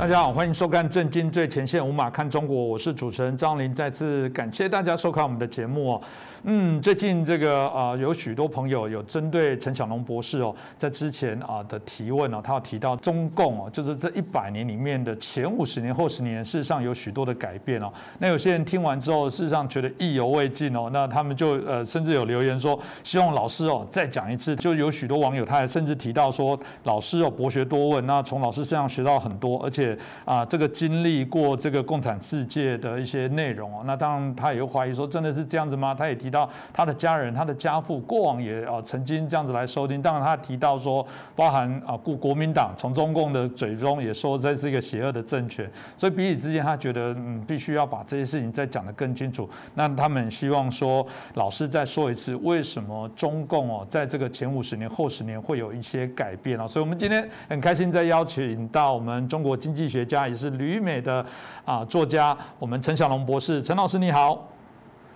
大家好，欢迎收看《震惊最前线》，无马看中国，我是主持人张林，再次感谢大家收看我们的节目哦。嗯，最近这个啊，有许多朋友有针对陈小龙博士哦，在之前啊的提问哦，他有提到中共哦，就是这一百年里面的前五十年、后十年，事实上有许多的改变哦。那有些人听完之后，事实上觉得意犹未尽哦，那他们就呃，甚至有留言说，希望老师哦再讲一次。就有许多网友他还甚至提到说，老师哦博学多问，那从老师身上学到很多，而且啊这个经历过这个共产世界的一些内容哦，那当然他也会怀疑说，真的是这样子吗？他也提。到他的家人，他的家父过往也啊曾经这样子来收听，当然他提到说，包含啊国国民党从中共的嘴中也说这是一个邪恶的政权，所以彼此之间他觉得嗯必须要把这些事情再讲得更清楚。那他们希望说老师再说一次，为什么中共哦在这个前五十年后十年会有一些改变啊？所以我们今天很开心再邀请到我们中国经济学家也是旅美的啊作家，我们陈小龙博士，陈老师你好，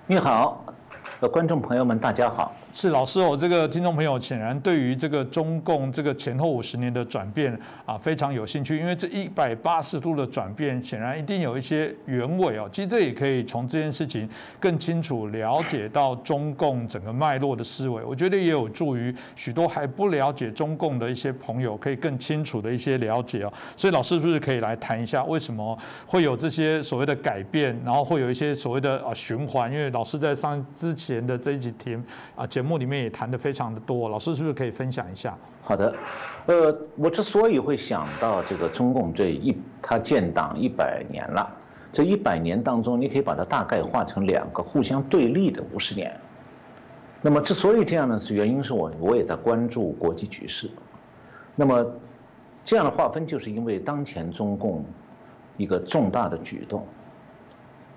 你好。观众朋友们，大家好。是老师哦，这个听众朋友显然对于这个中共这个前后五十年的转变啊非常有兴趣，因为这一百八十度的转变，显然一定有一些原委哦。其实这也可以从这件事情更清楚了解到中共整个脉络的思维。我觉得也有助于许多还不了解中共的一些朋友，可以更清楚的一些了解哦。所以老师是不是可以来谈一下，为什么会有这些所谓的改变，然后会有一些所谓的啊循环？因为老师在上之前的这一集题啊节。目里面也谈的非常的多，老师是不是可以分享一下？好的，呃，我之所以会想到这个中共这一，他建党一百年了，这一百年当中，你可以把它大概划成两个互相对立的五十年。那么之所以这样呢，是原因是我我也在关注国际局势。那么这样的划分，就是因为当前中共一个重大的举动。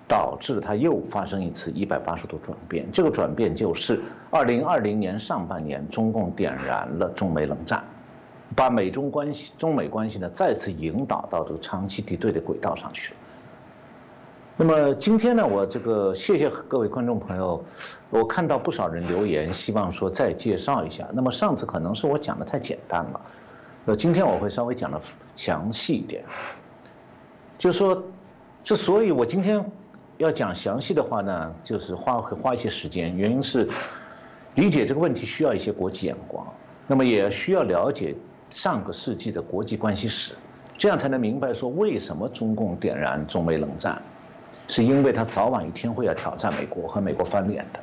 导致它又发生一次一百八十度转变。这个转变就是二零二零年上半年，中共点燃了中美冷战，把美中关系、中美关系呢再次引导到这个长期敌对的轨道上去。那么今天呢，我这个谢谢各位观众朋友，我看到不少人留言，希望说再介绍一下。那么上次可能是我讲的太简单了，呃，今天我会稍微讲的详细一点，就是说之所以我今天。要讲详细的话呢，就是花会花一些时间。原因是理解这个问题需要一些国际眼光，那么也需要了解上个世纪的国际关系史，这样才能明白说为什么中共点燃中美冷战，是因为他早晚一天会要挑战美国和美国翻脸的，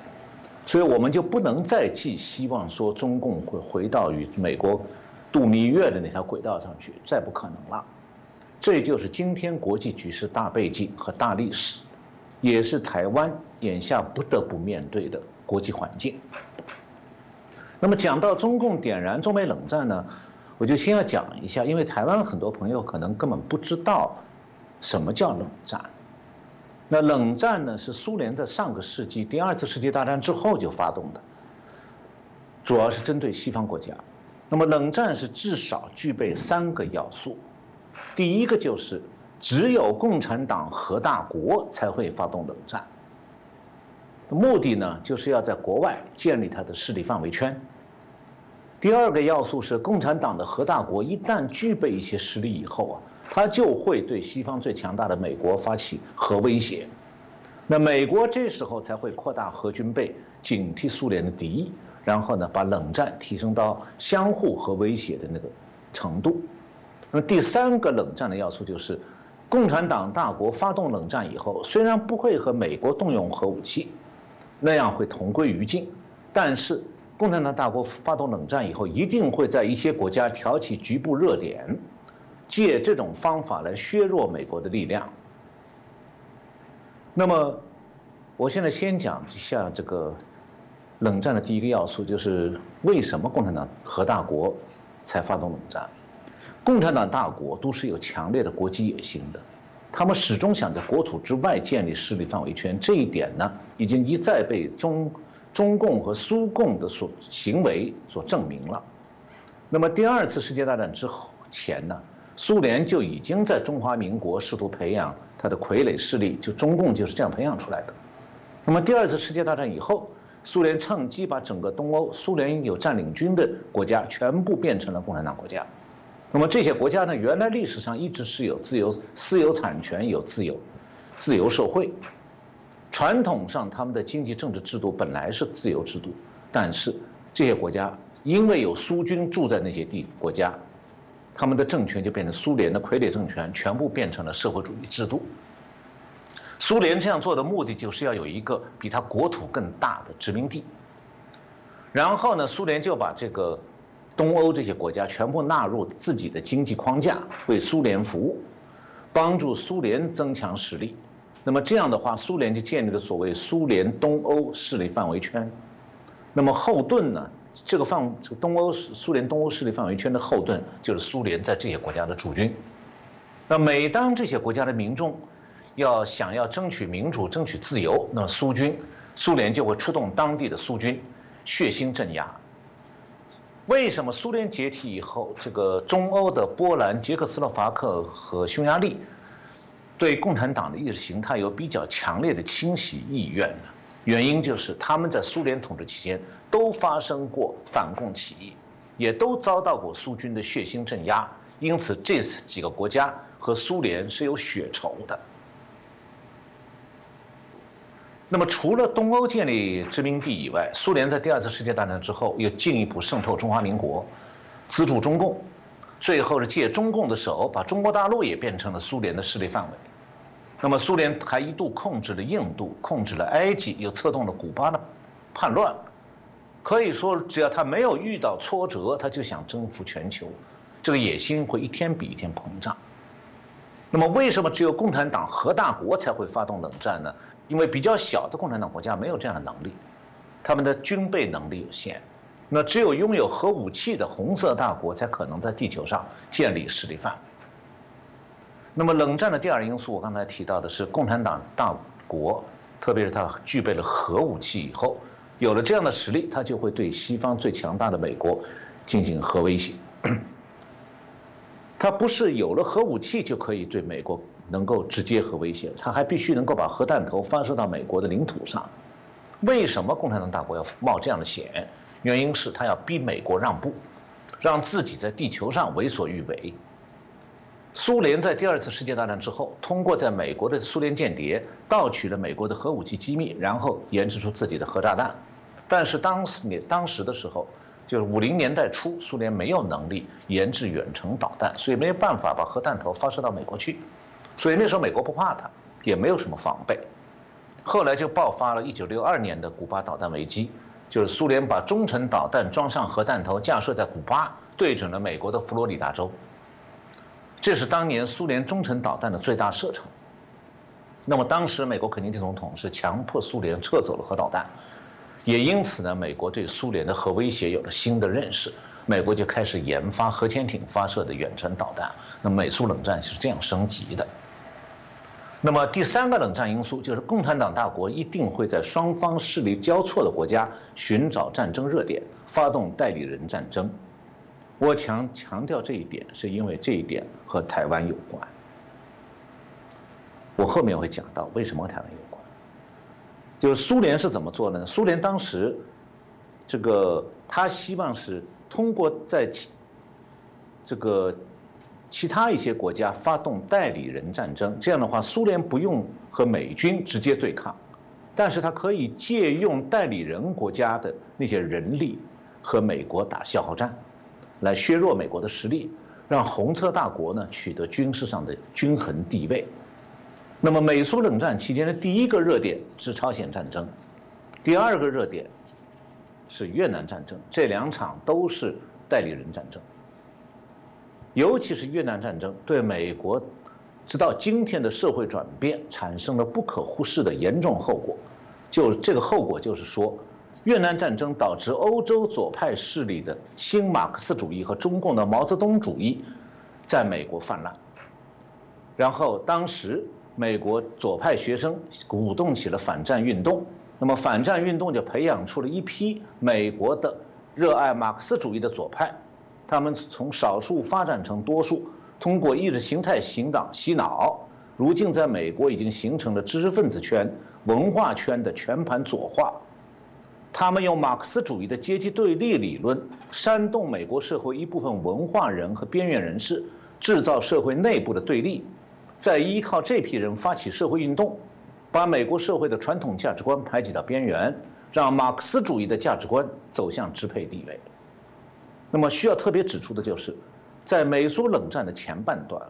所以我们就不能再寄希望说中共会回到与美国度蜜月的那条轨道上去，再不可能了。这就是今天国际局势大背景和大历史。也是台湾眼下不得不面对的国际环境。那么讲到中共点燃中美冷战呢，我就先要讲一下，因为台湾很多朋友可能根本不知道什么叫冷战。那冷战呢，是苏联在上个世纪第二次世界大战之后就发动的，主要是针对西方国家。那么冷战是至少具备三个要素，第一个就是。只有共产党和大国才会发动冷战，目的呢，就是要在国外建立它的势力范围圈。第二个要素是，共产党的核大国一旦具备一些实力以后啊，他就会对西方最强大的美国发起核威胁，那美国这时候才会扩大核军备，警惕苏联的敌意，然后呢，把冷战提升到相互核威胁的那个程度。那么第三个冷战的要素就是。共产党大国发动冷战以后，虽然不会和美国动用核武器，那样会同归于尽，但是共产党大国发动冷战以后，一定会在一些国家挑起局部热点，借这种方法来削弱美国的力量。那么，我现在先讲一下这个冷战的第一个要素，就是为什么共产党核大国才发动冷战。共产党大国都是有强烈的国际野心的，他们始终想在国土之外建立势力范围圈。这一点呢，已经一再被中中共和苏共的所行为所证明了。那么第二次世界大战之后前呢，苏联就已经在中华民国试图培养他的傀儡势力，就中共就是这样培养出来的。那么第二次世界大战以后，苏联趁机把整个东欧苏联有占领军的国家全部变成了共产党国家。那么这些国家呢，原来历史上一直是有自由私有产权、有自由自由社会，传统上他们的经济政治制度本来是自由制度，但是这些国家因为有苏军住在那些地国家，他们的政权就变成苏联的傀儡政权，全部变成了社会主义制度。苏联这样做的目的就是要有一个比他国土更大的殖民地，然后呢，苏联就把这个。东欧这些国家全部纳入自己的经济框架，为苏联服务，帮助苏联增强实力。那么这样的话，苏联就建立了所谓苏联东欧势力范围圈。那么后盾呢？这个范这个东欧苏联东欧势力范围圈的后盾就是苏联在这些国家的驻军。那每当这些国家的民众要想要争取民主、争取自由，那么苏军苏联就会出动当地的苏军，血腥镇压。为什么苏联解体以后，这个中欧的波兰、捷克斯洛伐克和匈牙利对共产党的意识形态有比较强烈的清洗意愿呢？原因就是他们在苏联统治期间都发生过反共起义，也都遭到过苏军的血腥镇压，因此这几个国家和苏联是有血仇的。那么，除了东欧建立殖民地以外，苏联在第二次世界大战之后又进一步渗透中华民国，资助中共，最后是借中共的手把中国大陆也变成了苏联的势力范围。那么，苏联还一度控制了印度，控制了埃及，又策动了古巴的叛乱。可以说，只要他没有遇到挫折，他就想征服全球，这个野心会一天比一天膨胀。那么，为什么只有共产党核大国才会发动冷战呢？因为比较小的共产党国家没有这样的能力，他们的军备能力有限，那只有拥有核武器的红色大国才可能在地球上建立势力范围。那么冷战的第二因素，我刚才提到的是共产党大国，特别是它具备了核武器以后，有了这样的实力，它就会对西方最强大的美国进行核威胁。它不是有了核武器就可以对美国。能够直接核威胁，他还必须能够把核弹头发射到美国的领土上。为什么共产党大国要冒这样的险？原因是他要逼美国让步，让自己在地球上为所欲为。苏联在第二次世界大战之后，通过在美国的苏联间谍盗取了美国的核武器机密，然后研制出自己的核炸弹。但是当时当时的时候，就是五零年代初，苏联没有能力研制远程导弹，所以没有办法把核弹头发射到美国去。所以那时候美国不怕他，也没有什么防备。后来就爆发了1962年的古巴导弹危机，就是苏联把中程导弹装上核弹头架设在古巴，对准了美国的佛罗里达州。这是当年苏联中程导弹的最大射程。那么当时美国肯尼迪总统是强迫苏联撤走了核导弹，也因此呢，美国对苏联的核威胁有了新的认识。美国就开始研发核潜艇发射的远程导弹，那美苏冷战是这样升级的。那么第三个冷战因素就是共产党大国一定会在双方势力交错的国家寻找战争热点，发动代理人战争。我强强调这一点，是因为这一点和台湾有关。我后面会讲到为什么台湾有关。就是苏联是怎么做呢？苏联当时，这个他希望是。通过在这个其他一些国家发动代理人战争，这样的话，苏联不用和美军直接对抗，但是他可以借用代理人国家的那些人力和美国打消耗战，来削弱美国的实力，让红色大国呢取得军事上的均衡地位。那么，美苏冷战期间的第一个热点是朝鲜战争，第二个热点。是越南战争，这两场都是代理人战争。尤其是越南战争，对美国直到今天的社会转变产生了不可忽视的严重后果。就这个后果，就是说，越南战争导致欧洲左派势力的新马克思主义和中共的毛泽东主义在美国泛滥。然后，当时美国左派学生鼓动起了反战运动。那么反战运动就培养出了一批美国的热爱马克思主义的左派，他们从少数发展成多数，通过意识形态行党洗脑，如今在美国已经形成了知识分子圈、文化圈的全盘左化。他们用马克思主义的阶级对立理论煽动美国社会一部分文化人和边缘人士，制造社会内部的对立，再依靠这批人发起社会运动，把美国社会的传统价值观排挤到边缘，让马克思主义的价值观走向支配地位。那么需要特别指出的就是，在美苏冷战的前半段，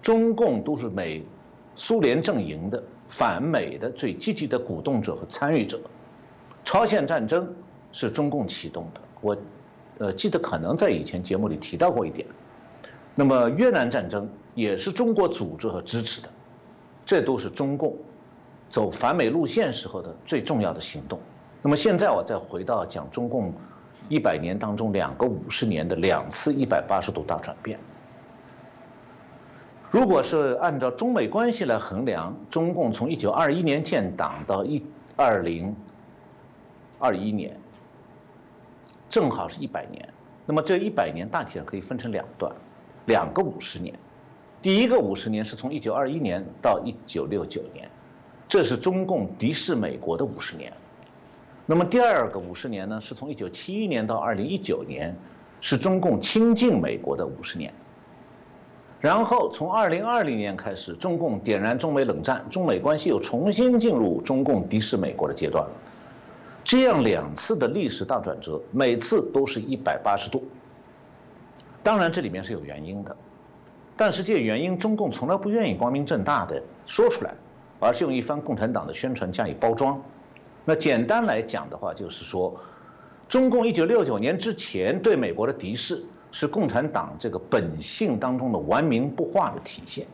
中共都是美苏联阵营的。反美的最积极的鼓动者和参与者，朝鲜战争是中共启动的，我，呃，记得可能在以前节目里提到过一点。那么越南战争也是中国组织和支持的，这都是中共走反美路线时候的最重要的行动。那么现在我再回到讲中共一百年当中两个五十年的两次一百八十度大转变。如果是按照中美关系来衡量，中共从一九二一年建党到一二零二一年，正好是一百年。那么这一百年大体上可以分成两段，两个五十年。第一个五十年是从一九二一年到一九六九年，这是中共敌视美国的五十年。那么第二个五十年呢，是从一九七一年到二零一九年，是中共亲近美国的五十年。然后从二零二零年开始，中共点燃中美冷战，中美关系又重新进入中共敌视美国的阶段了。这样两次的历史大转折，每次都是一百八十度。当然这里面是有原因的，但是这些原因中共从来不愿意光明正大的说出来，而是用一番共产党的宣传加以包装。那简单来讲的话，就是说，中共一九六九年之前对美国的敌视。是共产党这个本性当中的顽冥不化的体现。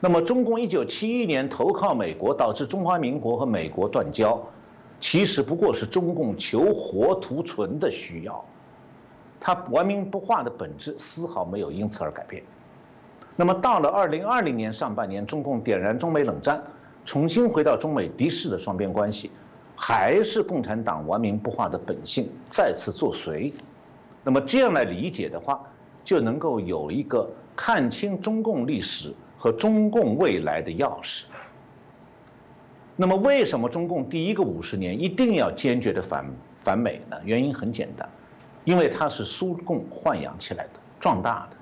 那么，中共一九七一年投靠美国，导致中华民国和美国断交，其实不过是中共求活图存的需要。它顽冥不化的本质丝毫没有因此而改变。那么，到了二零二零年上半年，中共点燃中美冷战，重新回到中美敌视的双边关系，还是共产党顽冥不化的本性再次作祟。那么这样来理解的话，就能够有一个看清中共历史和中共未来的钥匙。那么为什么中共第一个五十年一定要坚决的反反美呢？原因很简单，因为它是苏共豢养起来的、壮大的。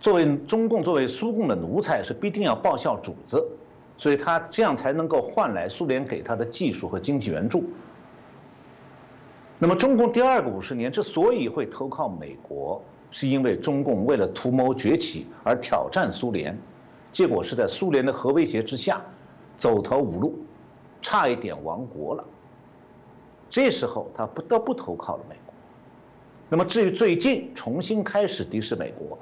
作为中共作为苏共的奴才，是必定要报效主子，所以他这样才能够换来苏联给他的技术和经济援助。那么，中共第二个五十年之所以会投靠美国，是因为中共为了图谋崛起而挑战苏联，结果是在苏联的核威胁之下，走投无路，差一点亡国了。这时候他不得不投靠了美国。那么，至于最近重新开始敌视美国，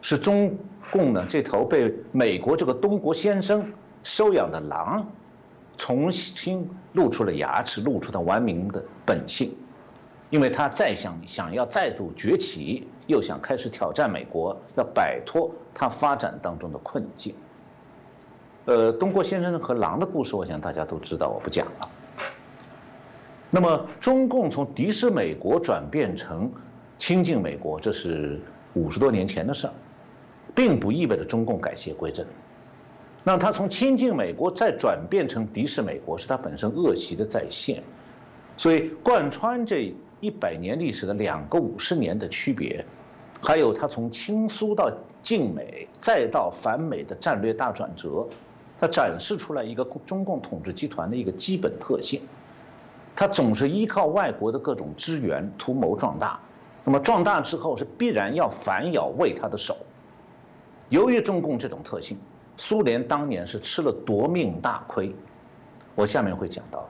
是中共呢这头被美国这个东国先生收养的狼，重新露出了牙齿，露出了顽冥的本性。因为他再想想要再度崛起，又想开始挑战美国，要摆脱他发展当中的困境。呃，东郭先生和狼的故事，我想大家都知道，我不讲了。那么，中共从敌视美国转变成亲近美国，这是五十多年前的事儿，并不意味着中共改邪归正。那他从亲近美国再转变成敌视美国，是他本身恶习的再现。所以，贯穿这。一百年历史的两个五十年的区别，还有他从亲苏到晋美再到反美的战略大转折，它展示出来一个中共统治集团的一个基本特性，他总是依靠外国的各种支援图谋壮大，那么壮大之后是必然要反咬喂他的手。由于中共这种特性，苏联当年是吃了夺命大亏，我下面会讲到。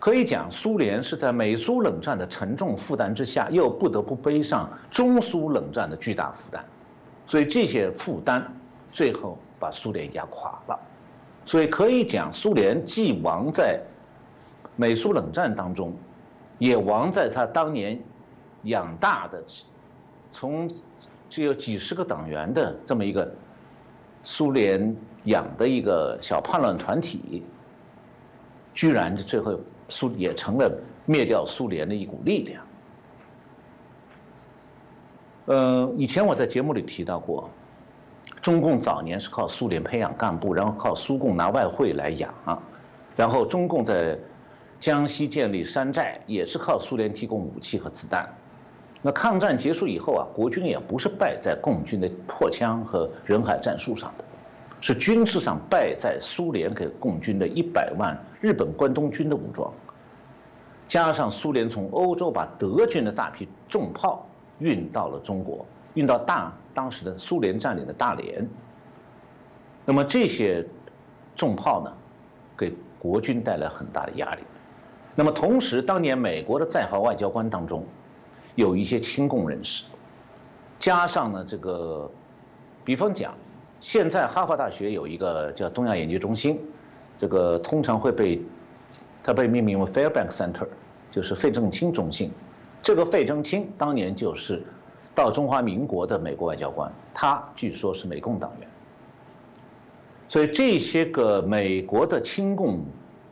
可以讲，苏联是在美苏冷战的沉重负担之下，又不得不背上中苏冷战的巨大负担，所以这些负担最后把苏联压垮了。所以可以讲，苏联既亡在美苏冷战当中，也亡在他当年养大的从只有几十个党员的这么一个苏联养的一个小叛乱团体，居然最后。苏也成了灭掉苏联的一股力量。嗯，以前我在节目里提到过，中共早年是靠苏联培养干部，然后靠苏共拿外汇来养，然后中共在江西建立山寨也是靠苏联提供武器和子弹。那抗战结束以后啊，国军也不是败在共军的破枪和人海战术上的，是军事上败在苏联给共军的一百万日本关东军的武装，加上苏联从欧洲把德军的大批重炮运到了中国，运到大当时的苏联占领的大连。那么这些重炮呢，给国军带来很大的压力。那么同时，当年美国的在华外交官当中。有一些亲共人士，加上呢这个，比方讲，现在哈佛大学有一个叫东亚研究中心，这个通常会被，它被命名为 Fairbank Center，就是费正清中心。这个费正清当年就是到中华民国的美国外交官，他据说是美共党员。所以这些个美国的亲共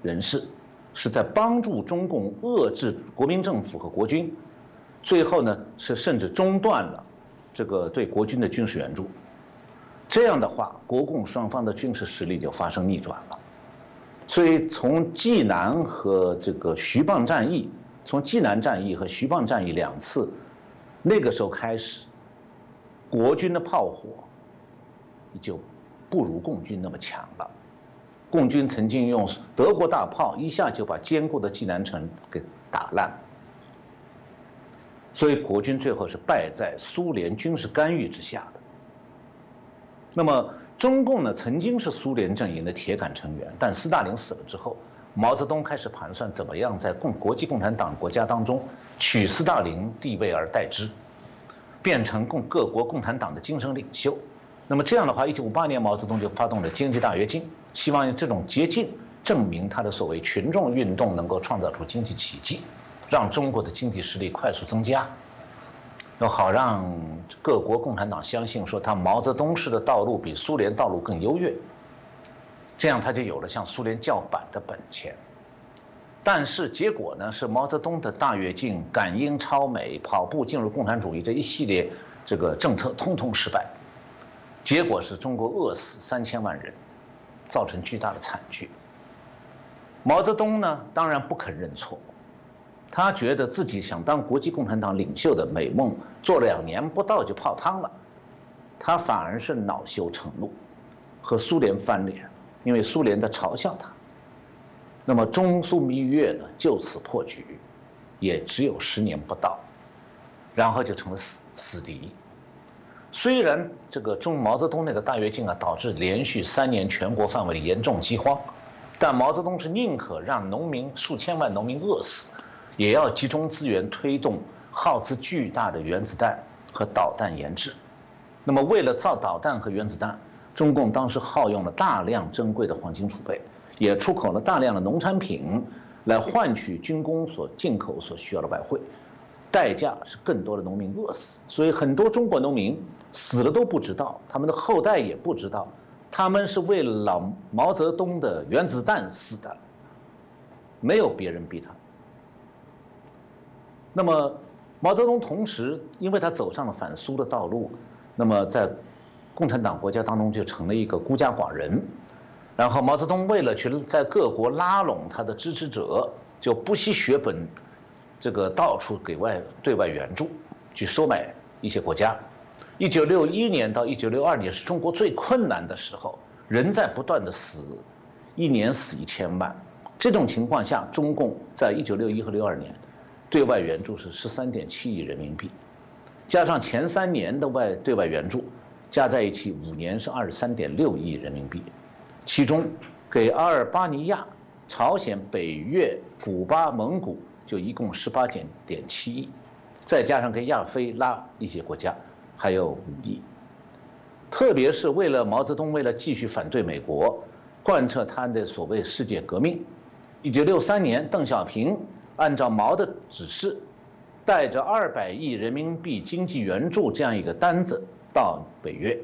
人士，是在帮助中共遏制国民政府和国军。最后呢，是甚至中断了这个对国军的军事援助。这样的话，国共双方的军事实力就发生逆转了。所以，从济南和这个徐蚌战役，从济南战役和徐蚌战役两次，那个时候开始，国军的炮火就不如共军那么强了。共军曾经用德国大炮一下就把坚固的济南城给打烂。所以国军最后是败在苏联军事干预之下的。那么中共呢，曾经是苏联阵营的铁杆成员，但斯大林死了之后，毛泽东开始盘算怎么样在共国际共产党国家当中取斯大林地位而代之，变成共各国共产党的精神领袖。那么这样的话，一九五八年毛泽东就发动了经济大跃进，希望用这种捷径证明他的所谓群众运动能够创造出经济奇迹。让中国的经济实力快速增加，要好让各国共产党相信说他毛泽东式的道路比苏联道路更优越，这样他就有了向苏联叫板的本钱。但是结果呢，是毛泽东的大跃进、赶英超美、跑步进入共产主义这一系列这个政策通通失败，结果是中国饿死三千万人，造成巨大的惨剧。毛泽东呢，当然不肯认错。他觉得自己想当国际共产党领袖的美梦做两年不到就泡汤了，他反而是恼羞成怒，和苏联翻脸，因为苏联在嘲笑他。那么中苏蜜月呢，就此破局，也只有十年不到，然后就成了死死敌。虽然这个中毛泽东那个大跃进啊，导致连续三年全国范围的严重饥荒，但毛泽东是宁可让农民数千万农民饿死。也要集中资源推动耗资巨大的原子弹和导弹研制。那么，为了造导弹和原子弹，中共当时耗用了大量珍贵的黄金储备，也出口了大量的农产品来换取军工所进口所需要的外汇，代价是更多的农民饿死。所以，很多中国农民死了都不知道，他们的后代也不知道，他们是为了老毛泽东的原子弹死的，没有别人逼他。那么，毛泽东同时，因为他走上了反苏的道路，那么在共产党国家当中就成了一个孤家寡人。然后，毛泽东为了去在各国拉拢他的支持者，就不惜血本，这个到处给外对外援助，去收买一些国家。一九六一年到一九六二年是中国最困难的时候，人在不断的死，一年死一千万。这种情况下，中共在一九六一和六二年。对外援助是十三点七亿人民币，加上前三年的外对外援助，加在一起五年是二十三点六亿人民币。其中，给阿尔巴尼亚、朝鲜、北越、古巴、蒙古就一共十八点点七亿，再加上给亚非拉一些国家，还有五亿。特别是为了毛泽东为了继续反对美国，贯彻他的所谓世界革命，一九六三年邓小平。按照毛的指示，带着二百亿人民币经济援助这样一个单子到北越，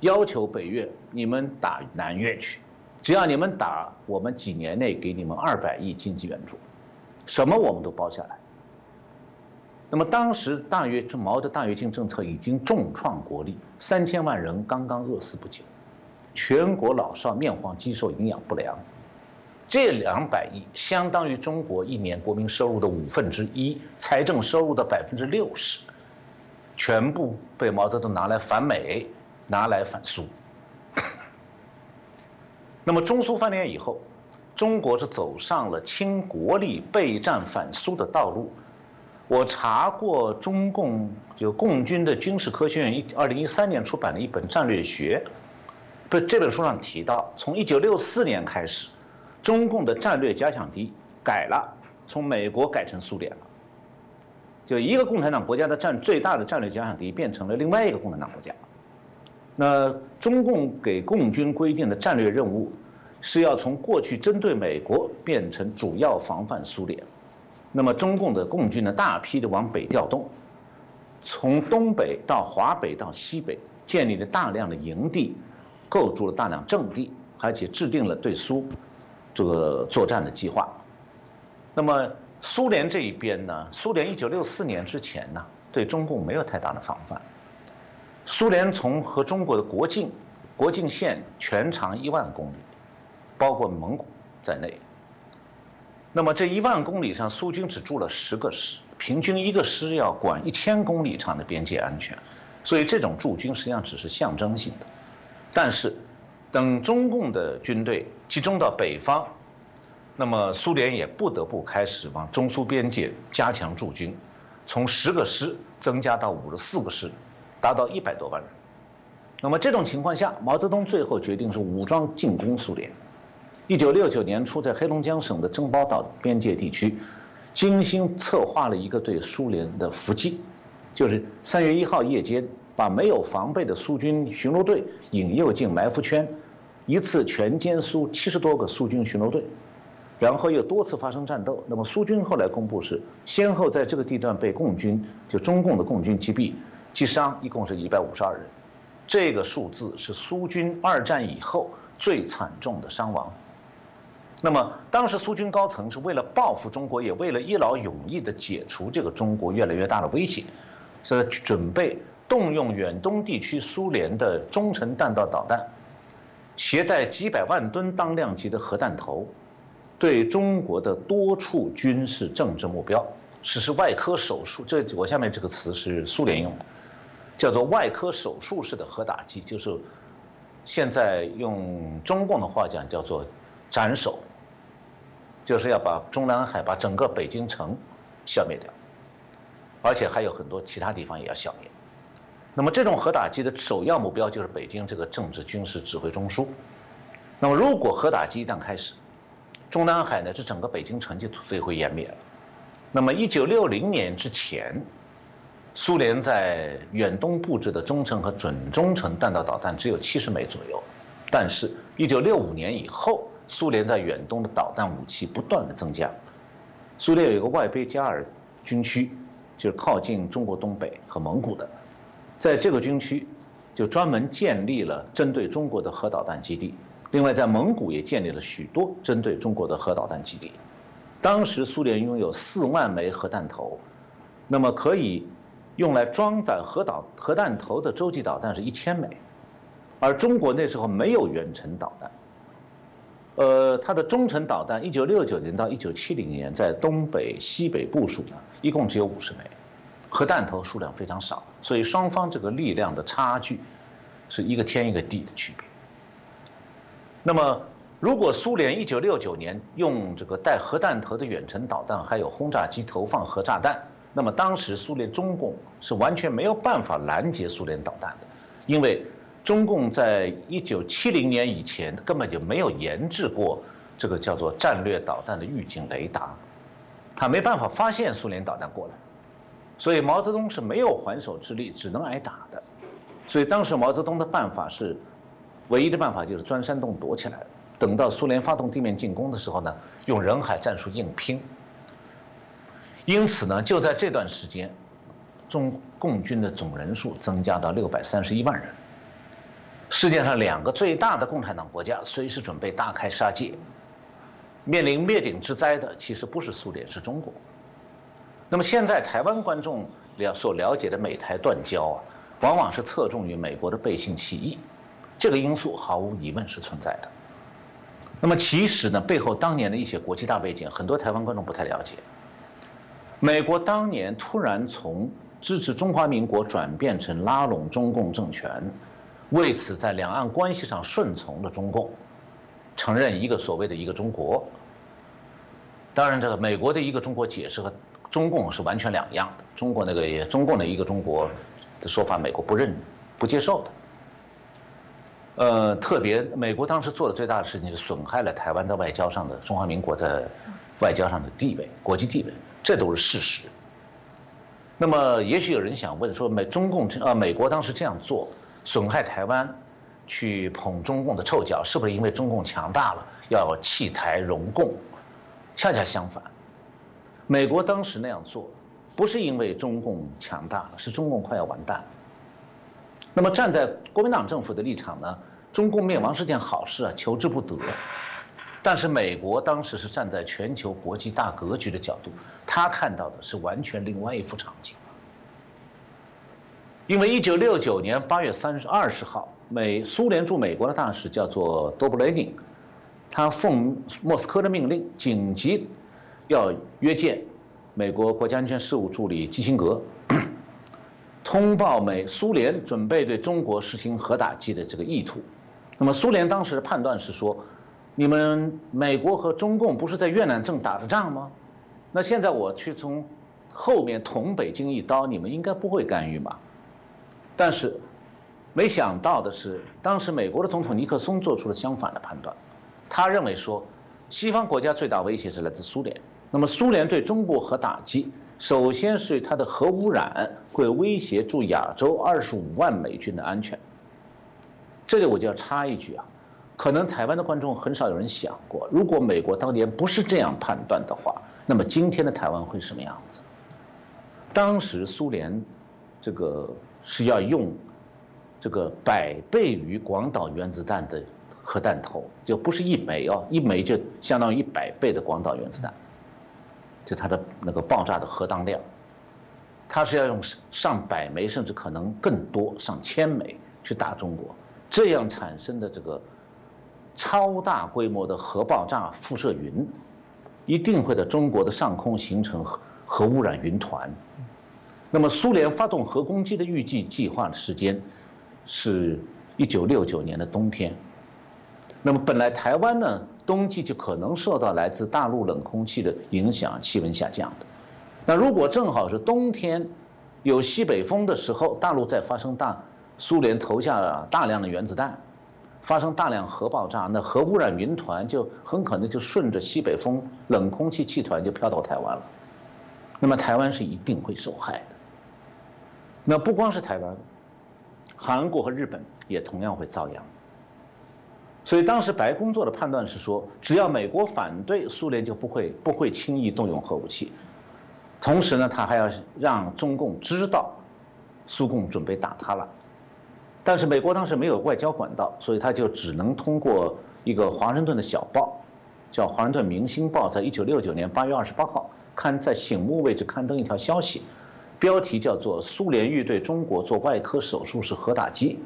要求北越你们打南越去，只要你们打，我们几年内给你们二百亿经济援助，什么我们都包下来。那么当时大跃毛的大跃进政策已经重创国力，三千万人刚刚饿死不久，全国老少面黄肌瘦，营养不良。这两百亿相当于中国一年国民收入的五分之一，财政收入的百分之六十，全部被毛泽东拿来反美，拿来反苏。那么中苏翻脸以后，中国是走上了倾国力备战反苏的道路。我查过中共就共军的军事科学院一二零一三年出版的一本战略学，不，这本书上提到，从一九六四年开始。中共的战略假想敌改了，从美国改成苏联了。就一个共产党国家的战最大的战略假想敌变成了另外一个共产党国家。那中共给共军规定的战略任务，是要从过去针对美国变成主要防范苏联。那么中共的共军呢，大批的往北调动，从东北到华北到西北，建立了大量的营地，构筑了大量阵地，而且制定了对苏。这个作战的计划，那么苏联这一边呢？苏联一九六四年之前呢，对中共没有太大的防范。苏联从和中国的国境，国境线全长一万公里，包括蒙古在内。那么这一万公里上，苏军只驻了十个师，平均一个师要管一千公里长的边界安全，所以这种驻军实际上只是象征性的。但是，等中共的军队。集中到北方，那么苏联也不得不开始往中苏边界加强驻军，从十个师增加到五十四个师，达到一百多万人。那么这种情况下，毛泽东最后决定是武装进攻苏联。一九六九年初，在黑龙江省的珍宝岛边界地区，精心策划了一个对苏联的伏击，就是三月一号夜间，把没有防备的苏军巡逻队引诱进埋伏圈。一次全歼苏七十多个苏军巡逻队，然后又多次发生战斗。那么苏军后来公布是先后在这个地段被共军就中共的共军击毙、击伤，一共是一百五十二人。这个数字是苏军二战以后最惨重的伤亡。那么当时苏军高层是为了报复中国，也为了一劳永逸地解除这个中国越来越大的威胁，是准备动用远东地区苏联的中程弹道导弹。携带几百万吨当量级的核弹头，对中国的多处军事政治目标实施外科手术。这我下面这个词是苏联用的，叫做外科手术式的核打击，就是现在用中共的话讲叫做斩首，就是要把中南海、把整个北京城消灭掉，而且还有很多其他地方也要消灭。那么这种核打击的首要目标就是北京这个政治军事指挥中枢。那么如果核打击一旦开始，中南海呢，这整个北京城就灰飞烟灭了。那么一九六零年之前，苏联在远东布置的中程和准中程弹道导弹只有七十枚左右，但是，一九六五年以后，苏联在远东的导弹武器不断的增加。苏联有一个外贝加尔军区，就是靠近中国东北和蒙古的。在这个军区，就专门建立了针对中国的核导弹基地。另外，在蒙古也建立了许多针对中国的核导弹基地。当时苏联拥有四万枚核弹头，那么可以用来装载核导核弹头的洲际导弹是一千枚，而中国那时候没有远程导弹。呃，它的中程导弹，一九六九年到一九七零年在东北、西北部署呢，一共只有五十枚。核弹头数量非常少，所以双方这个力量的差距是一个天一个地的区别。那么，如果苏联一九六九年用这个带核弹头的远程导弹，还有轰炸机投放核炸弹，那么当时苏联中共是完全没有办法拦截苏联导弹的，因为中共在一九七零年以前根本就没有研制过这个叫做战略导弹的预警雷达，他没办法发现苏联导弹过来。所以毛泽东是没有还手之力，只能挨打的。所以当时毛泽东的办法是，唯一的办法就是钻山洞躲起来，等到苏联发动地面进攻的时候呢，用人海战术硬拼。因此呢，就在这段时间，中共军的总人数增加到六百三十一万人。世界上两个最大的共产党国家随时准备大开杀戒，面临灭顶之灾的其实不是苏联，是中国。那么现在台湾观众了所了解的美台断交啊，往往是侧重于美国的背信弃义，这个因素毫无疑问是存在的。那么其实呢，背后当年的一些国际大背景，很多台湾观众不太了解。美国当年突然从支持中华民国转变成拉拢中共政权，为此在两岸关系上顺从了中共，承认一个所谓的一个中国。当然，这个美国的一个中国解释和中共是完全两样的。中国那个也中共的一个中国的说法，美国不认、不接受的。呃，特别美国当时做的最大的事情是损害了台湾在外交上的中华民国在外交上的地位、国际地位，这都是事实。那么，也许有人想问说，美中共呃美国当时这样做，损害台湾，去捧中共的臭脚，是不是因为中共强大了，要弃台容共？恰恰相反，美国当时那样做，不是因为中共强大了，是中共快要完蛋了。那么站在国民党政府的立场呢，中共灭亡是件好事啊，求之不得。但是美国当时是站在全球国际大格局的角度，他看到的是完全另外一幅场景。因为一九六九年八月三十二十号，美苏联驻美国的大使叫做多布雷宁。他奉莫斯科的命令，紧急要约见美国国家安全事务助理基辛格，通报美苏联准备对中国实行核打击的这个意图。那么苏联当时的判断是说，你们美国和中共不是在越南正打着仗吗？那现在我去从后面捅北京一刀，你们应该不会干预吧？但是没想到的是，当时美国的总统尼克松做出了相反的判断。他认为说，西方国家最大威胁是来自苏联。那么苏联对中国核打击，首先是它的核污染会威胁驻亚洲二十五万美军的安全。这里我就要插一句啊，可能台湾的观众很少有人想过，如果美国当年不是这样判断的话，那么今天的台湾会什么样子？当时苏联这个是要用这个百倍于广岛原子弹的。核弹头就不是一枚哦，一枚就相当于一百倍的广岛原子弹，就它的那个爆炸的核当量，它是要用上百枚甚至可能更多上千枚去打中国，这样产生的这个超大规模的核爆炸辐射云，一定会在中国的上空形成核核污染云团。那么苏联发动核攻击的预计计划的时间，是一九六九年的冬天。那么本来台湾呢，冬季就可能受到来自大陆冷空气的影响，气温下降的。那如果正好是冬天，有西北风的时候，大陆在发生大，苏联投下大量的原子弹，发生大量核爆炸，那核污染云团就很可能就顺着西北风冷空气气团就飘到台湾了。那么台湾是一定会受害的。那不光是台湾，韩国和日本也同样会遭殃。所以当时白宫做的判断是说，只要美国反对，苏联就不会不会轻易动用核武器。同时呢，他还要让中共知道，苏共准备打他了。但是美国当时没有外交管道，所以他就只能通过一个华盛顿的小报，叫《华盛顿明星报》，在一九六九年八月二十八号刊在醒目位置刊登一条消息，标题叫做“苏联欲对中国做外科手术式核打击”。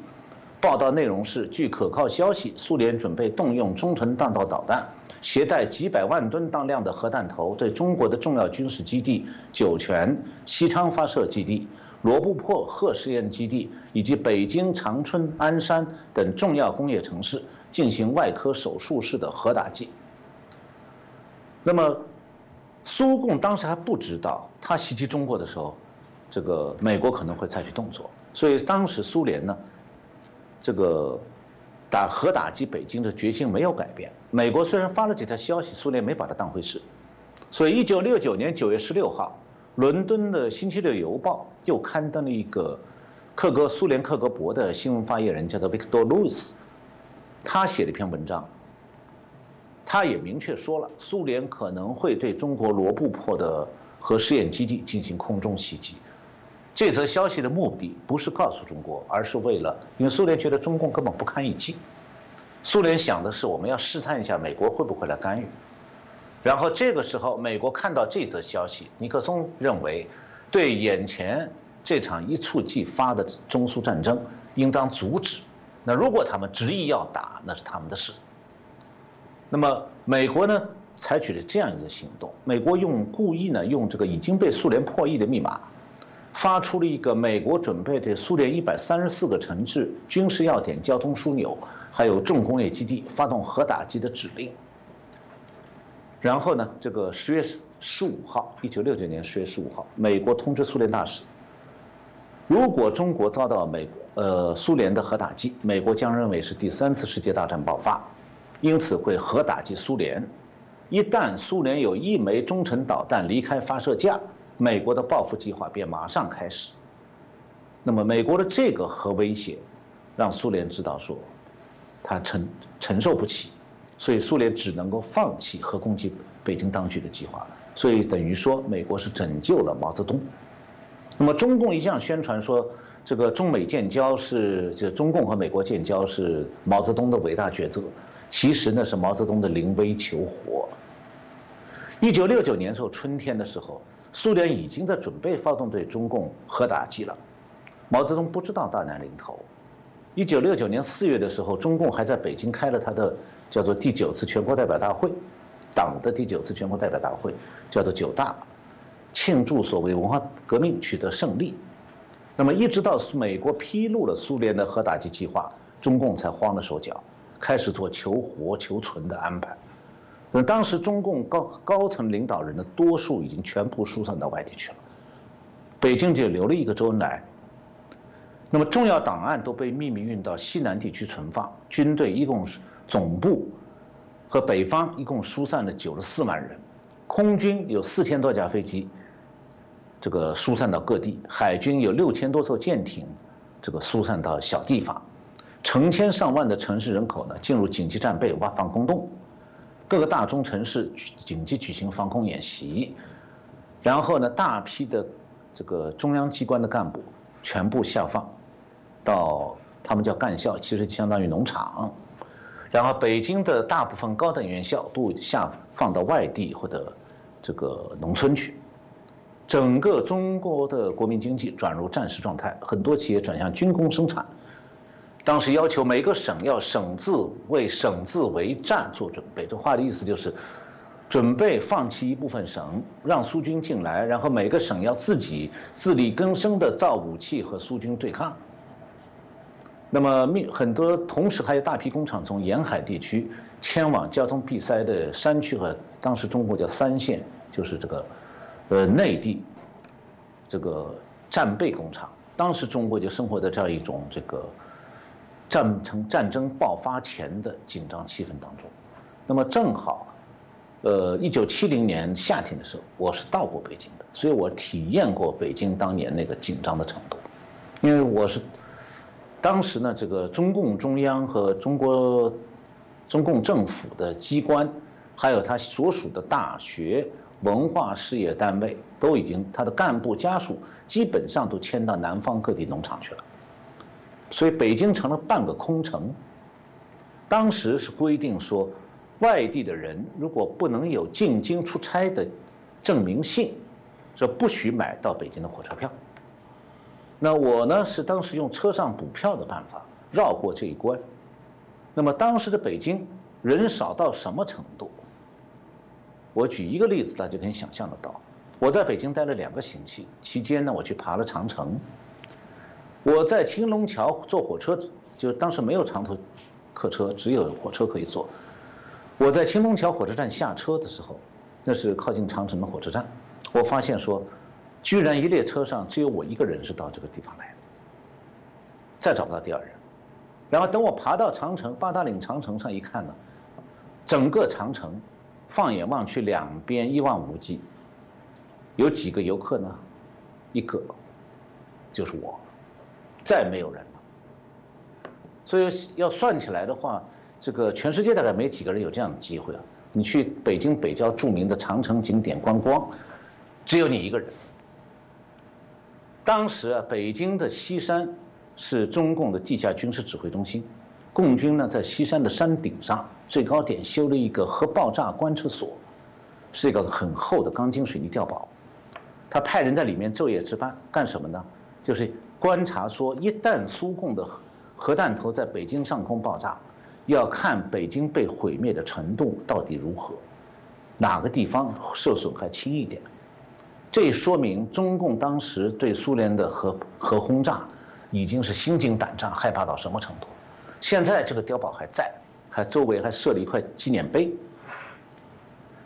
报道内容是：据可靠消息，苏联准备动用中程弹道导弹，携带几百万吨当量的核弹头，对中国的重要军事基地酒泉、西昌发射基地、罗布泊核试验基地以及北京长春、鞍山等重要工业城市进行外科手术式的核打击。那么，苏共当时还不知道，他袭击中国的时候，这个美国可能会采取动作，所以当时苏联呢？这个打核打击北京的决心没有改变。美国虽然发了几条消息，苏联没把它当回事。所以，一九六九年九月十六号，伦敦的《星期六邮报》又刊登了一个克格苏联克格勃的新闻发言人，叫做 Victor Lewis，他写了一篇文章。他也明确说了，苏联可能会对中国罗布泊的核试验基地进行空中袭击。这则消息的目的不是告诉中国，而是为了，因为苏联觉得中共根本不堪一击，苏联想的是我们要试探一下美国会不会来干预，然后这个时候美国看到这则消息，尼克松认为，对眼前这场一触即发的中苏战争应当阻止，那如果他们执意要打，那是他们的事。那么美国呢，采取了这样一个行动，美国用故意呢用这个已经被苏联破译的密码，发出了一个美国准备对苏联一百三十四个城市、军事要点、交通枢纽，还有重工业基地发动核打击的指令。然后呢，这个十月十五号，一九六九年十月十五号，美国通知苏联大使，如果中国遭到美呃苏联的核打击，美国将认为是第三次世界大战爆发，因此会核打击苏联。一旦苏联有一枚中程导弹离开发射架，美国的报复计划便马上开始。那么美国的这个核威胁，让苏联知道说，他承承受不起。所以苏联只能够放弃核攻击北京当局的计划，所以等于说美国是拯救了毛泽东。那么中共一向宣传说这个中美建交是就中共和美国建交是毛泽东的伟大抉择，其实呢是毛泽东的临危求活。一九六九年时候春天的时候，苏联已经在准备发动对中共核打击了，毛泽东不知道大难临头。一九六九年四月的时候，中共还在北京开了他的。叫做第九次全国代表大会，党的第九次全国代表大会叫做九大，庆祝所谓文化革命取得胜利。那么一直到美国披露了苏联的核打击计划，中共才慌了手脚，开始做求活求存的安排。那当时中共高高层领导人的多数已经全部疏散到外地去了，北京就留了一个周恩来。那么重要档案都被秘密运到西南地区存放，军队一共是。总部和北方一共疏散了九十四万人，空军有四千多架飞机，这个疏散到各地；海军有六千多艘舰艇，这个疏散到小地方；成千上万的城市人口呢进入紧急战备，挖防空洞；各个大中城市紧急举行防空演习；然后呢，大批的这个中央机关的干部全部下放到他们叫干校，其实相当于农场。然后，北京的大部分高等院校都下放到外地或者这个农村去，整个中国的国民经济转入战时状态，很多企业转向军工生产。当时要求每个省要省自为省自为战做准备，这话的意思就是，准备放弃一部分省，让苏军进来，然后每个省要自己自力更生的造武器和苏军对抗。那么，密很多，同时还有大批工厂从沿海地区迁往交通闭塞的山区和当时中国叫三线，就是这个，呃，内地，这个战备工厂。当时中国就生活在这样一种这个战争战争爆发前的紧张气氛当中。那么正好，呃，一九七零年夏天的时候，我是到过北京的，所以我体验过北京当年那个紧张的程度，因为我是。当时呢，这个中共中央和中国中共政府的机关，还有他所属的大学、文化事业单位，都已经他的干部家属基本上都迁到南方各地农场去了，所以北京成了半个空城。当时是规定说，外地的人如果不能有进京出差的证明信，说不许买到北京的火车票。那我呢是当时用车上补票的办法绕过这一关。那么当时的北京人少到什么程度？我举一个例子，大家可以想象得到。我在北京待了两个星期，期间呢我去爬了长城。我在青龙桥坐火车，就当时没有长途客车，只有火车可以坐。我在青龙桥火车站下车的时候，那是靠近长城的火车站，我发现说。居然一列车上只有我一个人是到这个地方来的，再找不到第二人。然后等我爬到长城八达岭长城上一看呢，整个长城，放眼望去两边一望无际，有几个游客呢？一个，就是我，再没有人了。所以要算起来的话，这个全世界大概没几个人有这样的机会啊！你去北京北郊著名的长城景点观光，只有你一个人。当时啊，北京的西山是中共的地下军事指挥中心，共军呢在西山的山顶上最高点修了一个核爆炸观测所，是一个很厚的钢筋水泥碉堡，他派人在里面昼夜值班干什么呢？就是观察说，一旦苏共的核弹头在北京上空爆炸，要看北京被毁灭的程度到底如何，哪个地方受损还轻一点。这说明中共当时对苏联的核核轰炸已经是心惊胆战，害怕到什么程度？现在这个碉堡还在，还周围还设了一块纪念碑。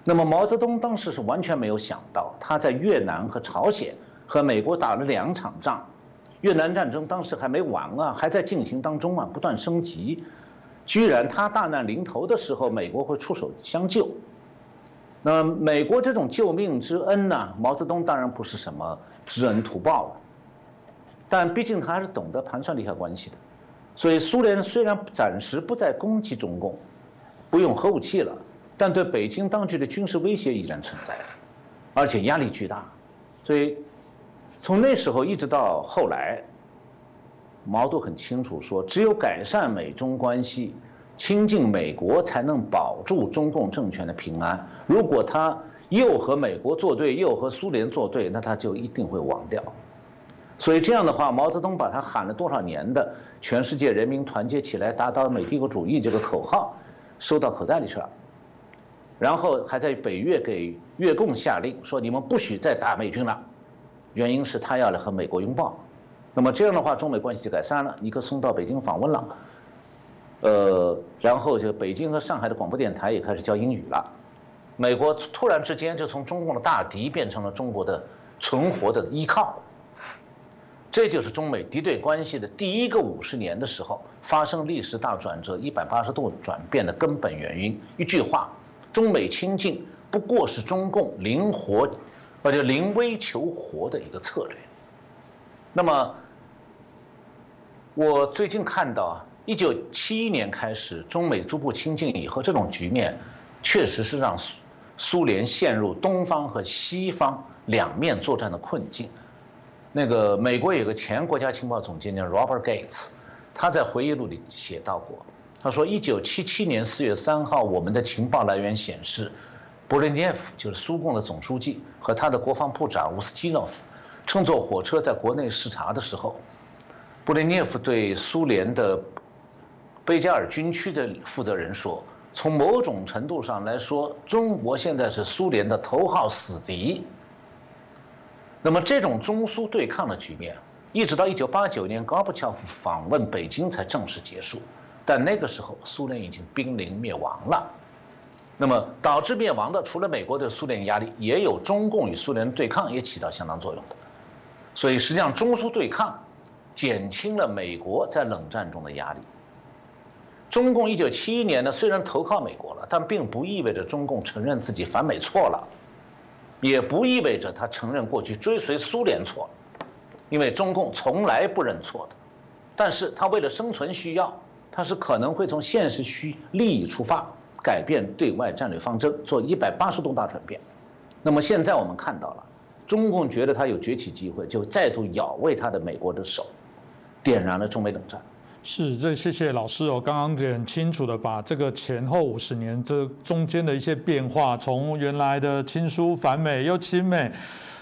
那么毛泽东当时是完全没有想到，他在越南和朝鲜和美国打了两场仗，越南战争当时还没完啊，还在进行当中啊，不断升级，居然他大难临头的时候，美国会出手相救。那美国这种救命之恩呢？毛泽东当然不是什么知恩图报了，但毕竟他还是懂得盘算利害关系的。所以苏联虽然暂时不再攻击中共，不用核武器了，但对北京当局的军事威胁依然存在，而且压力巨大。所以从那时候一直到后来，毛都很清楚说，只有改善美中关系。亲近美国才能保住中共政权的平安。如果他又和美国作对，又和苏联作对，那他就一定会亡掉。所以这样的话，毛泽东把他喊了多少年的“全世界人民团结起来，打倒美帝国主义”这个口号，收到口袋里去了。然后还在北越给越共下令说：“你们不许再打美军了。”原因是他要来和美国拥抱。那么这样的话，中美关系就改善了。尼克松到北京访问了。呃，然后就北京和上海的广播电台也开始教英语了。美国突然之间就从中共的大敌变成了中国的存活的依靠。这就是中美敌对关系的第一个五十年的时候发生历史大转折、一百八十度转变的根本原因。一句话，中美亲近不过是中共灵活，而且临危求活的一个策略。那么，我最近看到啊。一九七一年开始，中美逐步亲近以后，这种局面确实是让苏苏联陷入东方和西方两面作战的困境。那个美国有个前国家情报总监叫 Robert Gates，他在回忆录里写到过，他说一九七七年四月三号，我们的情报来源显示，布列涅夫就是苏共的总书记和他的国防部长乌斯基诺夫，乘坐火车在国内视察的时候，布列涅夫对苏联的。贝加尔军区的负责人说：“从某种程度上来说，中国现在是苏联的头号死敌。那么，这种中苏对抗的局面，一直到1989年高布乔夫访问北京才正式结束。但那个时候，苏联已经濒临灭亡了。那么，导致灭亡的，除了美国对苏联压力，也有中共与苏联对抗也起到相当作用的。所以，实际上中苏对抗减轻了美国在冷战中的压力。”中共一九七一年呢，虽然投靠美国了，但并不意味着中共承认自己反美错了，也不意味着他承认过去追随苏联错了，因为中共从来不认错的。但是他为了生存需要，他是可能会从现实需利益出发，改变对外战略方针，做一百八十度大转变。那么现在我们看到了，中共觉得他有崛起机会，就再度咬为他的美国的手，点燃了中美冷战。是，这谢谢老师哦，刚刚很清楚的把这个前后五十年这中间的一些变化，从原来的亲苏反美又亲美，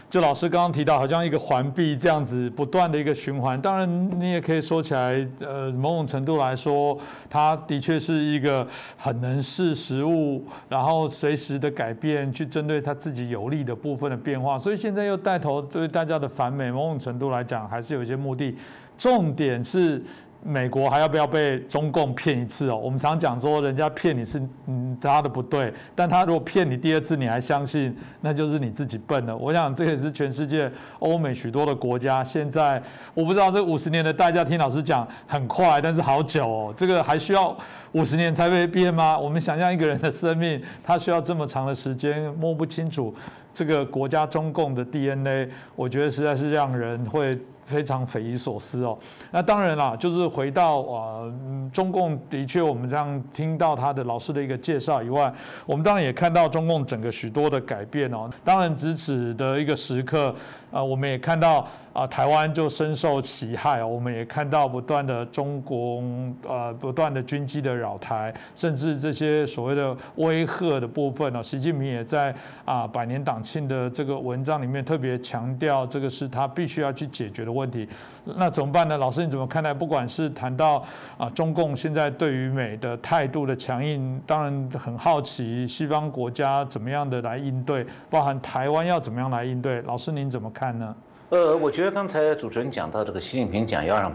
就老师刚刚提到，好像一个环臂这样子不断的一个循环。当然，你也可以说起来，呃，某种程度来说，他的确是一个很能视时务，然后随时的改变，去针对他自己有利的部分的变化。所以现在又带头对大家的反美，某种程度来讲，还是有一些目的。重点是。美国还要不要被中共骗一次哦？我们常讲说，人家骗你是嗯他的不对，但他如果骗你第二次你还相信，那就是你自己笨了。我想这也是全世界欧美许多的国家现在，我不知道这五十年的代价，听老师讲很快，但是好久哦，这个还需要五十年才会变吗？我们想象一个人的生命，他需要这么长的时间摸不清楚这个国家中共的 DNA，我觉得实在是让人会。非常匪夷所思哦。那当然啦，就是回到啊，中共的确，我们这样听到他的老师的一个介绍以外，我们当然也看到中共整个许多的改变哦。当然，至此的一个时刻啊，我们也看到啊，台湾就深受其害我们也看到不断的中国呃不断的军机的扰台，甚至这些所谓的威吓的部分呢，习近平也在啊百年党庆的这个文章里面特别强调，这个是他必须要去解决的问题。那怎么办呢？老师你怎么看待？不管是谈到啊中共现在对于美的态度的强硬，当然很好奇西方国家怎么样的来应对，包含台湾要怎么样来应对？老师您怎么看呢？呃，我觉得刚才主持人讲到这个，习近平讲要让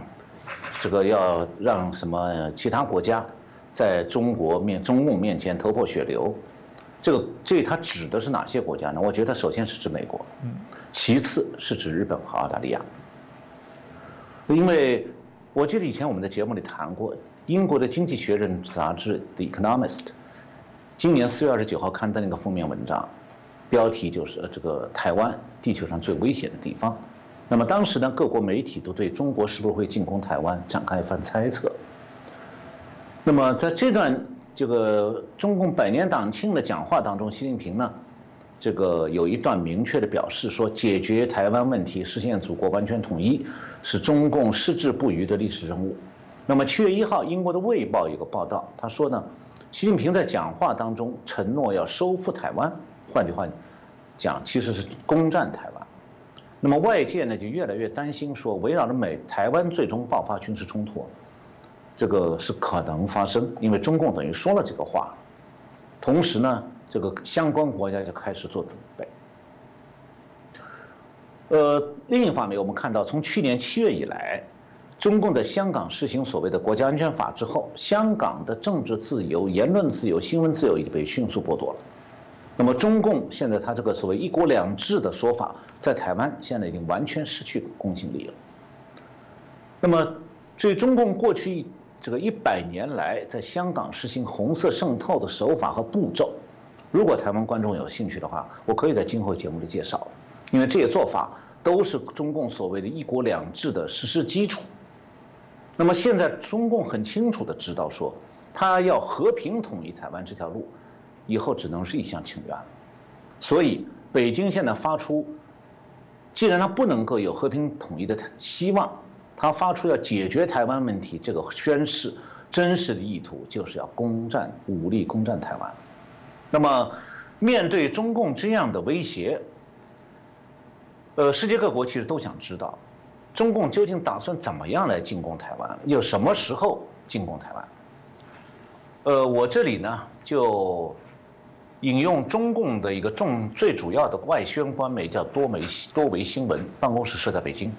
这个要让什么其他国家在中国面中共面前头破血流，这个这他指的是哪些国家呢？我觉得首先是指美国，嗯，其次是指日本和澳大利亚，因为我记得以前我们的节目里谈过，英国的《经济学人》杂志《The Economist》今年四月二十九号刊登了一个封面文章。标题就是这个台湾地球上最危险的地方。那么当时呢，各国媒体都对中国是不是会进攻台湾展开一番猜测。那么在这段这个中共百年党庆的讲话当中，习近平呢，这个有一段明确的表示说，解决台湾问题、实现祖国完全统一是中共矢志不渝的历史任务。那么七月一号，英国的《卫报》有个报道，他说呢，习近平在讲话当中承诺要收复台湾。换句话讲，其实是攻占台湾。那么外界呢就越来越担心，说围绕着美台湾最终爆发军事冲突，这个是可能发生，因为中共等于说了这个话。同时呢，这个相关国家就开始做准备。呃，另一方面，我们看到从去年七月以来，中共在香港实行所谓的国家安全法之后，香港的政治自由、言论自由、新闻自由已经被迅速剥夺了。那么中共现在他这个所谓“一国两制”的说法，在台湾现在已经完全失去公信力了。那么，所以中共过去这个一百年来在香港实行红色渗透的手法和步骤，如果台湾观众有兴趣的话，我可以在今后节目里介绍，因为这些做法都是中共所谓的一国两制的实施基础。那么现在中共很清楚的知道说，他要和平统一台湾这条路。以后只能是一厢情愿了，所以北京现在发出，既然他不能够有和平统一的希望，他发出要解决台湾问题这个宣誓，真实的意图就是要攻占武力攻占台湾。那么，面对中共这样的威胁，呃，世界各国其实都想知道，中共究竟打算怎么样来进攻台湾，又什么时候进攻台湾？呃，我这里呢就。引用中共的一个重最主要的外宣官媒叫多媒多维新闻办公室设在北京，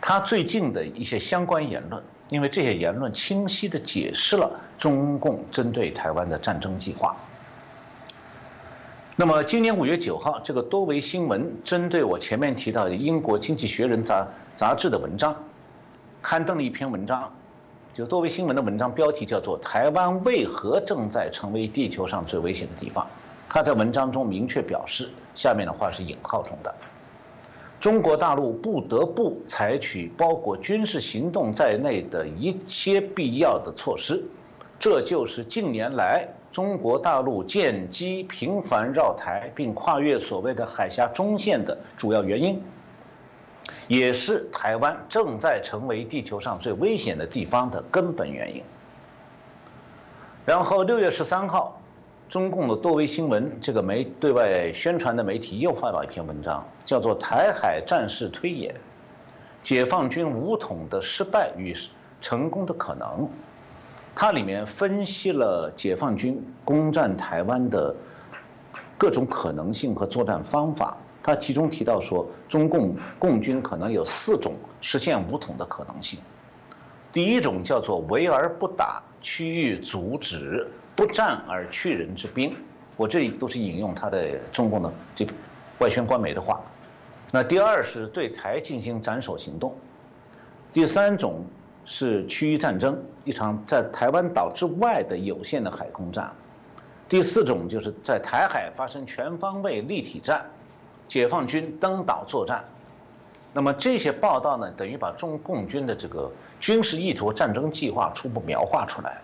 他最近的一些相关言论，因为这些言论清晰地解释了中共针对台湾的战争计划。那么今年五月九号，这个多维新闻针对我前面提到的英国《经济学人》杂杂志的文章，刊登了一篇文章。就多维新闻的文章标题叫做“台湾为何正在成为地球上最危险的地方”。他在文章中明确表示，下面的话是引号中的：“中国大陆不得不采取包括军事行动在内的一切必要的措施，这就是近年来中国大陆舰机频繁绕台并跨越所谓的海峡中线的主要原因。”也是台湾正在成为地球上最危险的地方的根本原因。然后六月十三号，中共的多维新闻这个媒对外宣传的媒体又发表一篇文章，叫做《台海战事推演：解放军武统的失败与成功的可能》。它里面分析了解放军攻占台湾的各种可能性和作战方法。他其中提到说，中共共军可能有四种实现武统的可能性。第一种叫做围而不打，区域阻止，不战而屈人之兵。我这里都是引用他的中共的这外宣官媒的话。那第二是对台进行斩首行动。第三种是区域战争，一场在台湾岛之外的有限的海空战。第四种就是在台海发生全方位立体战。解放军登岛作战，那么这些报道呢，等于把中共军的这个军事意图、战争计划初步描画出来了。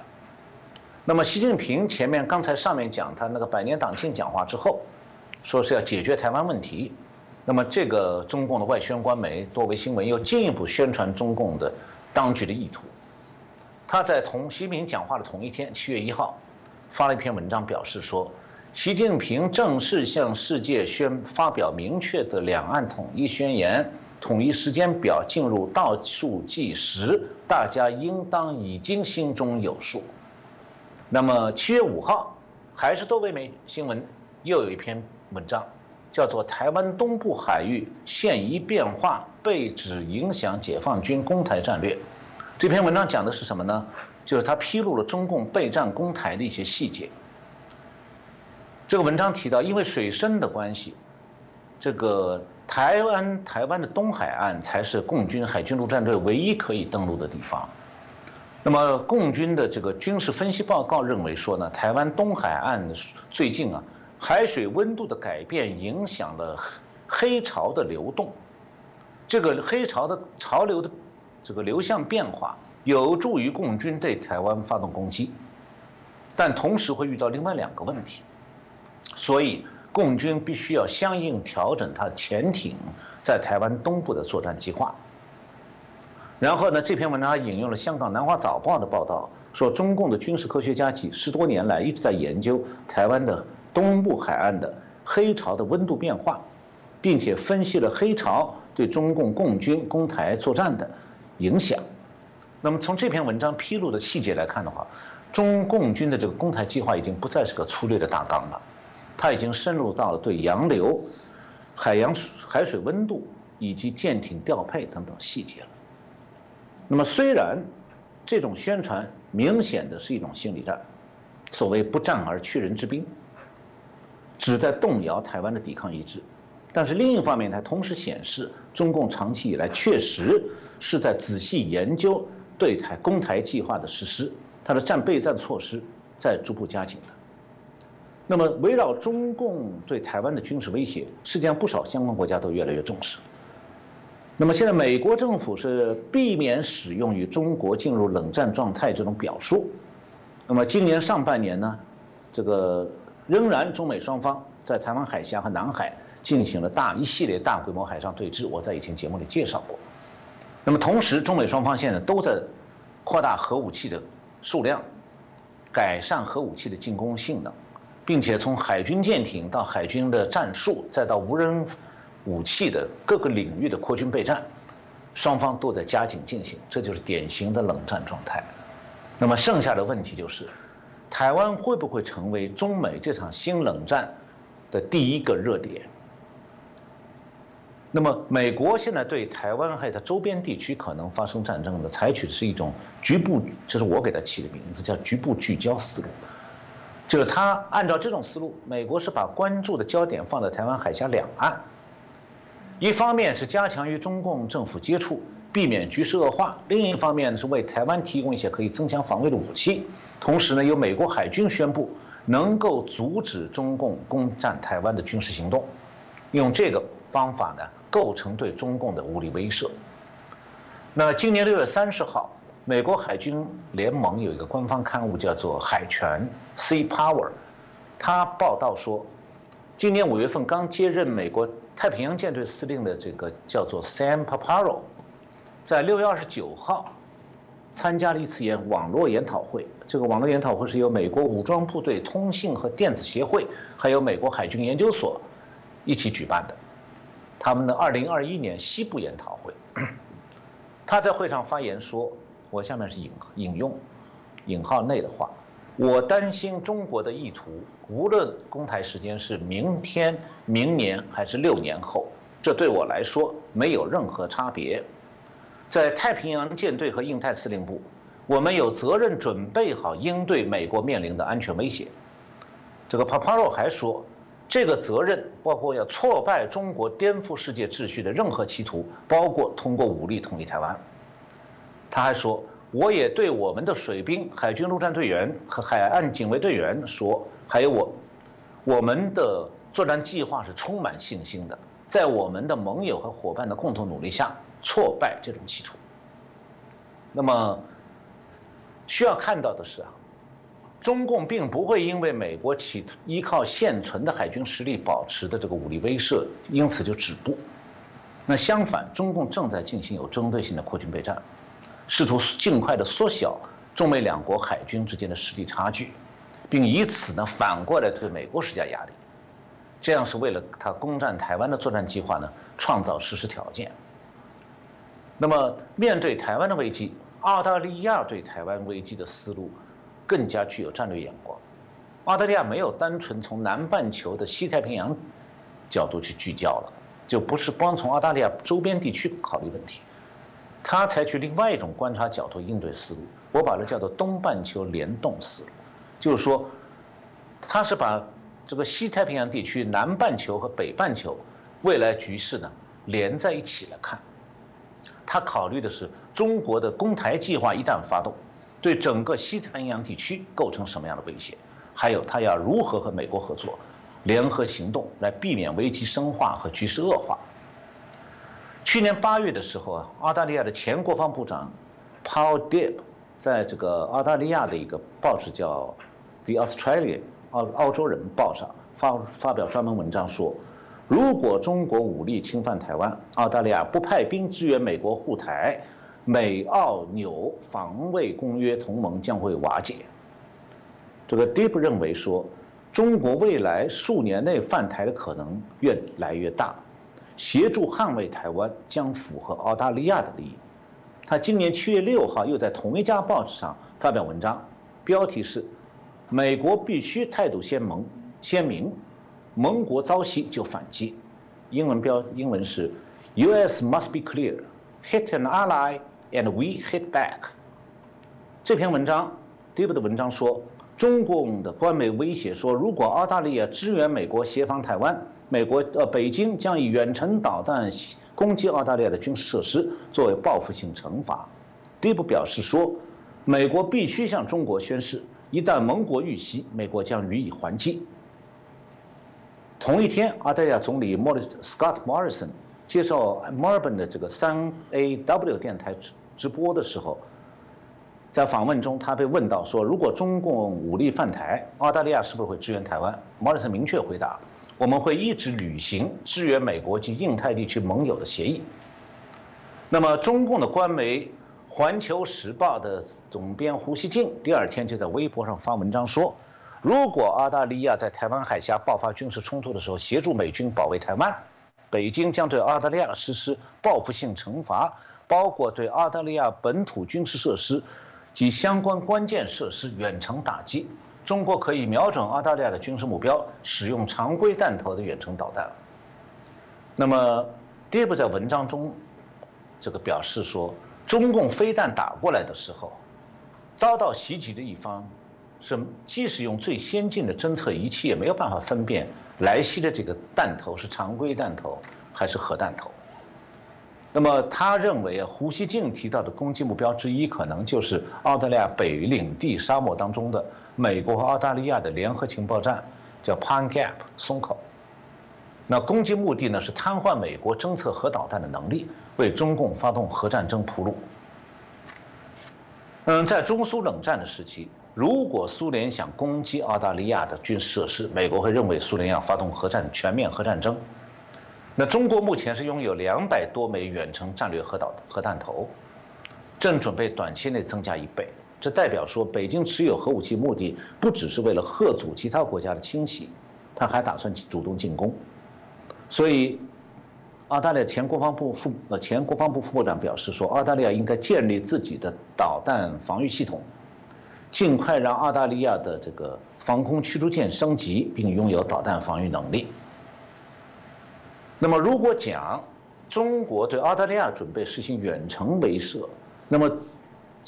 那么习近平前面刚才上面讲他那个百年党庆讲话之后，说是要解决台湾问题，那么这个中共的外宣官媒多维新闻又进一步宣传中共的当局的意图。他在同习近平讲话的同一天，七月一号，发了一篇文章，表示说，习近平正式向世界宣发表明确的两岸统一宣言，统一时间表进入倒数计时，大家应当已经心中有数。那么七月五号，还是多维媒新闻又有一篇文章。叫做台湾东部海域现一变化，被指影响解放军攻台战略。这篇文章讲的是什么呢？就是他披露了中共备战攻台的一些细节。这个文章提到，因为水深的关系，这个台湾台湾的东海岸才是共军海军陆战队唯一可以登陆的地方。那么，共军的这个军事分析报告认为说呢，台湾东海岸最近啊。海水温度的改变影响了黑潮的流动，这个黑潮的潮流的这个流向变化有助于共军对台湾发动攻击，但同时会遇到另外两个问题，所以共军必须要相应调整它潜艇在台湾东部的作战计划。然后呢，这篇文章还引用了香港南华早报的报道，说中共的军事科学家几十多年来一直在研究台湾的。东部海岸的黑潮的温度变化，并且分析了黑潮对中共共军攻台作战的影响。那么从这篇文章披露的细节来看的话，中共军的这个攻台计划已经不再是个粗略的大纲了，它已经深入到了对洋流、海洋海水温度以及舰艇调配等等细节了。那么虽然这种宣传明显的是一种心理战，所谓不战而屈人之兵。旨在动摇台湾的抵抗意志，但是另一方面，它同时显示中共长期以来确实是在仔细研究对台攻台计划的实施，它的战备战措施在逐步加紧的。那么，围绕中共对台湾的军事威胁，实际上不少相关国家都越来越重视。那么，现在美国政府是避免使用与中国进入冷战状态这种表述。那么，今年上半年呢，这个。仍然，中美双方在台湾海峡和南海进行了大一系列大规模海上对峙，我在以前节目里介绍过。那么同时，中美双方现在都在扩大核武器的数量，改善核武器的进攻性能，并且从海军舰艇到海军的战术，再到无人武器的各个领域的扩军备战，双方都在加紧进行，这就是典型的冷战状态。那么剩下的问题就是。台湾会不会成为中美这场新冷战的第一个热点？那么，美国现在对台湾还有它周边地区可能发生战争的，采取的是一种局部，这是我给它起的名字，叫局部聚焦思路。就是他按照这种思路，美国是把关注的焦点放在台湾海峡两岸，一方面是加强与中共政府接触。避免局势恶化，另一方面呢是为台湾提供一些可以增强防卫的武器，同时呢由美国海军宣布能够阻止中共攻占台湾的军事行动，用这个方法呢构成对中共的武力威慑。那今年六月三十号，美国海军联盟有一个官方刊物叫做《海权 Sea Power》，他报道说，今年五月份刚接任美国太平洋舰队司令的这个叫做 Sam Paparo。在六月二十九号，参加了一次研网络研讨会。这个网络研讨会是由美国武装部队通信和电子协会，还有美国海军研究所一起举办的。他们的二零二一年西部研讨会，他在会上发言说：“我下面是引引用引号内的话，我担心中国的意图，无论公台时间是明天、明年还是六年后，这对我来说没有任何差别。”在太平洋舰队和印太司令部，我们有责任准备好应对美国面临的安全威胁。这个 Paparo 还说，这个责任包括要挫败中国颠覆世界秩序的任何企图，包括通过武力统一台湾。他还说，我也对我们的水兵、海军陆战队员和海岸警卫队员说，还有我，我们的作战计划是充满信心的，在我们的盟友和伙伴的共同努力下。挫败这种企图。那么，需要看到的是啊，中共并不会因为美国企图依靠现存的海军实力保持的这个武力威慑，因此就止步。那相反，中共正在进行有针对性的扩军备战，试图尽快的缩小中美两国海军之间的实力差距，并以此呢反过来对美国施加压力。这样是为了他攻占台湾的作战计划呢创造实施条件。那么面对台湾的危机，澳大利亚对台湾危机的思路。更加具有战略眼光。澳大利亚没有单纯从南半球的西太平洋角度去聚焦了，就不是光从澳大利亚周边地区考虑问题，他采取另外一种观察角度应对思路，我把它叫做东半球联动思路，就是说，他是把这个西太平洋地区、南半球和北半球未来局势呢连在一起来看，他考虑的是中国的攻台计划一旦发动。对整个西太平洋地区构成什么样的威胁？还有他要如何和美国合作，联合行动来避免危机深化和局势恶化？去年八月的时候啊，澳大利亚的前国防部长 Paul Dib 在这个澳大利亚的一个报纸叫《The Australian》澳澳洲人报上发发表专门文章说，如果中国武力侵犯台湾，澳大利亚不派兵支援美国护台。美澳纽防卫公约同盟将会瓦解。这个 Deep 认为说，中国未来数年内犯台的可能越来越大，协助捍卫台湾将符合澳大利亚的利益。他今年七月六号又在同一家报纸上发表文章，标题是“美国必须态度鲜明，鲜明，盟国遭袭就反击”，英文标英文是 “U.S. must be clear, hit an ally”。And we hit back。这篇文章，Deep 的文章说，中共的官媒威胁说，如果澳大利亚支援美国协防台湾，美国呃北京将以远程导弹攻击澳大利亚的军事设施，作为报复性惩罚。第一步表示说，美国必须向中国宣誓，一旦盟国遇袭，美国将予以还击。同一天，澳大利亚总理莫里斯 Scott Morrison 接受墨尔本的这个三 AW 电台。直播的时候，在访问中，他被问到说：“如果中共武力犯台，澳大利亚是不是会支援台湾？”莫里森明确回答：“我们会一直履行支援美国及印太地区盟友的协议。”那么，中共的官媒《环球时报》的总编胡锡进第二天就在微博上发文章说：“如果澳大利亚在台湾海峡爆发军事冲突的时候协助美军保卫台湾，北京将对澳大利亚实施报复性惩罚。”包括对澳大利亚本土军事设施及相关关键设施远程打击，中国可以瞄准澳大利亚的军事目标，使用常规弹头的远程导弹。那么，Deep 在文章中这个表示说，中共飞弹打过来的时候，遭到袭击的一方是即使用最先进的侦测仪器，也没有办法分辨来袭的这个弹头是常规弹头还是核弹头。那么他认为啊，胡锡进提到的攻击目标之一，可能就是澳大利亚北领地沙漠当中的美国和澳大利亚的联合情报站，叫 Pine Gap 松口。那攻击目的呢，是瘫痪美国侦测核导弹的能力，为中共发动核战争铺路。嗯，在中苏冷战的时期，如果苏联想攻击澳大利亚的军事设施，美国会认为苏联要发动核战全面核战争。那中国目前是拥有两百多枚远程战略核导核弹头，正准备短期内增加一倍。这代表说，北京持有核武器目的不只是为了吓阻其他国家的侵袭，他还打算主动进攻。所以，澳大利亚前国防部副呃前国防部副部长表示说，澳大利亚应该建立自己的导弹防御系统，尽快让澳大利亚的这个防空驱逐舰升级，并拥有导弹防御能力。那么，如果讲中国对澳大利亚准备实行远程威慑，那么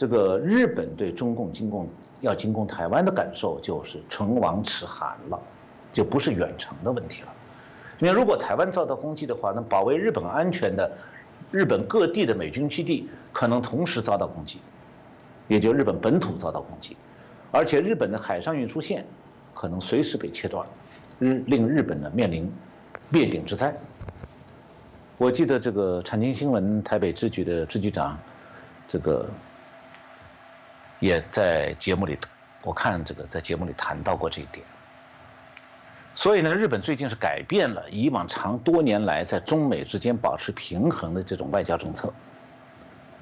这个日本对中共进攻要进攻台湾的感受就是唇亡齿寒了，就不是远程的问题了。因为如果台湾遭到攻击的话，那保卫日本安全的日本各地的美军基地可能同时遭到攻击，也就日本本土遭到攻击，而且日本的海上运输线可能随时被切断，日令日本呢面临灭顶之灾。我记得这个产经新闻台北支局的支局长，这个也在节目里我看这个在节目里谈到过这一点。所以呢，日本最近是改变了以往长多年来在中美之间保持平衡的这种外交政策。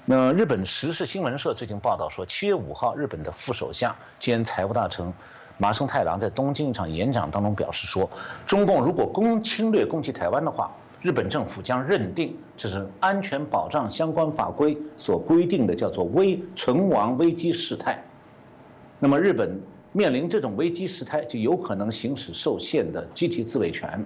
那日本时事新闻社最近报道说，七月五号，日本的副首相兼财务大臣麻生太郎在东京一场演讲当中表示说，中共如果攻侵略攻击台湾的话，日本政府将认定这是安全保障相关法规所规定的叫做危存亡危机事态。那么日本。面临这种危机事态，就有可能行使受限的集体自卫权。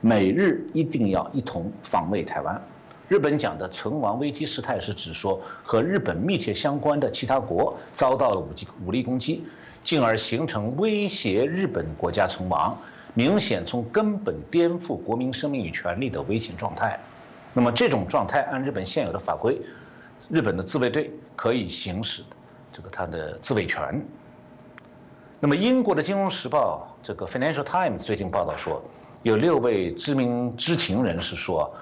美日一定要一同防卫台湾。日本讲的存亡危机事态，是指说和日本密切相关的其他国遭到了武击武力攻击，进而形成威胁日本国家存亡，明显从根本颠覆国民生命与权利的危险状态。那么这种状态，按日本现有的法规，日本的自卫队可以行使这个他的自卫权。那么，英国的《金融时报》这个《Financial Times》最近报道说，有六位知名知情人士说，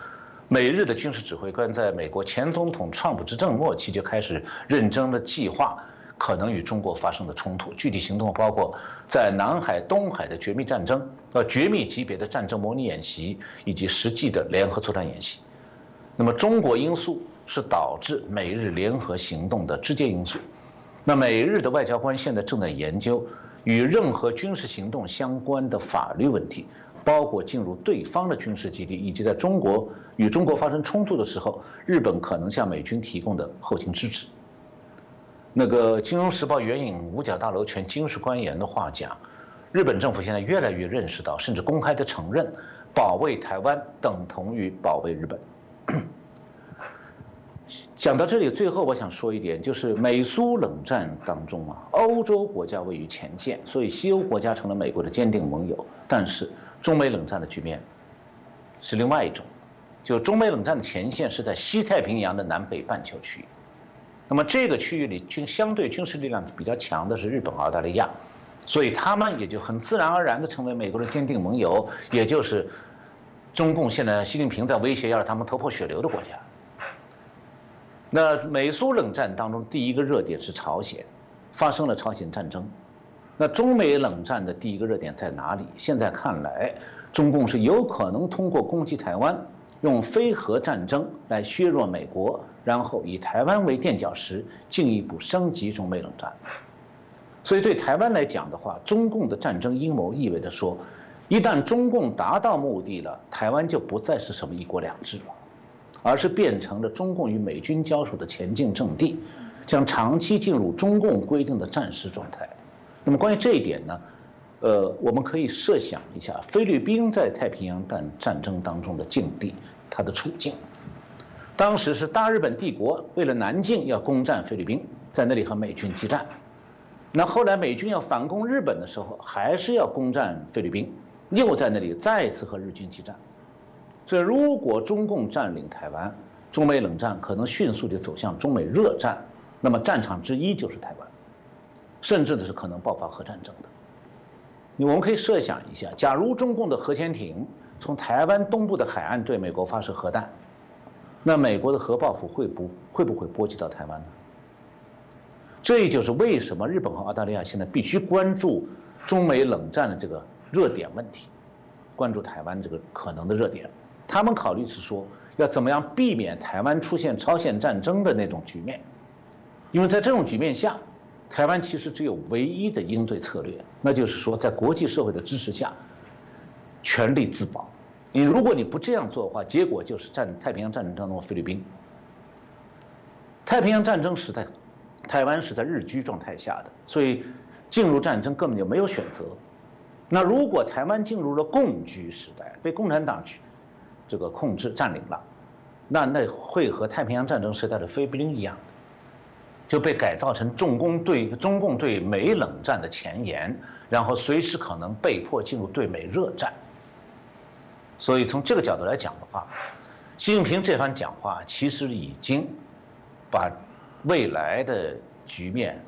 美日的军事指挥官在美国前总统川普执政末期就开始认真的计划可能与中国发生的冲突。具体行动包括在南海、东海的绝密战争、呃绝密级别的战争模拟演习，以及实际的联合作战演习。那么，中国因素是导致美日联合行动的直接因素。那美日的外交官现在正在研究。与任何军事行动相关的法律问题，包括进入对方的军事基地，以及在中国与中国发生冲突的时候，日本可能向美军提供的后勤支持。那个《金融时报》援引五角大楼前军事官员的话讲，日本政府现在越来越认识到，甚至公开的承认，保卫台湾等同于保卫日本。讲到这里，最后我想说一点，就是美苏冷战当中啊，欧洲国家位于前线，所以西欧国家成了美国的坚定盟友。但是中美冷战的局面是另外一种，就中美冷战的前线是在西太平洋的南北半球区域。那么这个区域里军相对军事力量比较强的是日本、澳大利亚，所以他们也就很自然而然的成为美国的坚定盟友，也就是中共现在习近平在威胁要让他们头破血流的国家。那美苏冷战当中，第一个热点是朝鲜，发生了朝鲜战争。那中美冷战的第一个热点在哪里？现在看来，中共是有可能通过攻击台湾，用非核战争来削弱美国，然后以台湾为垫脚石，进一步升级中美冷战。所以对台湾来讲的话，中共的战争阴谋意味着说，一旦中共达到目的了，台湾就不再是什么一国两制了。而是变成了中共与美军交手的前进阵地，将长期进入中共规定的战时状态。那么关于这一点呢？呃，我们可以设想一下菲律宾在太平洋战战争当中的境地，它的处境。当时是大日本帝国为了南进要攻占菲律宾，在那里和美军激战。那后来美军要反攻日本的时候，还是要攻占菲律宾，又在那里再次和日军激战。所以，如果中共占领台湾，中美冷战可能迅速地走向中美热战，那么战场之一就是台湾，甚至的是可能爆发核战争的。我们可以设想一下，假如中共的核潜艇从台湾东部的海岸对美国发射核弹，那美国的核报复会不会不会波及到台湾呢？这就是为什么日本和澳大利亚现在必须关注中美冷战的这个热点问题，关注台湾这个可能的热点。他们考虑是说，要怎么样避免台湾出现朝鲜战争的那种局面，因为在这种局面下，台湾其实只有唯一的应对策略，那就是说，在国际社会的支持下，全力自保。你如果你不这样做的话，结果就是战太平洋战争当中的菲律宾。太平洋战争时代，台湾是在日居状态下的，所以进入战争根本就没有选择。那如果台湾进入了共居时代，被共产党去。这个控制占领了，那那会和太平洋战争时代的菲律宾一样，就被改造成重工对中共对美冷战的前沿，然后随时可能被迫进入对美热战。所以从这个角度来讲的话，习近平这番讲话其实已经把未来的局面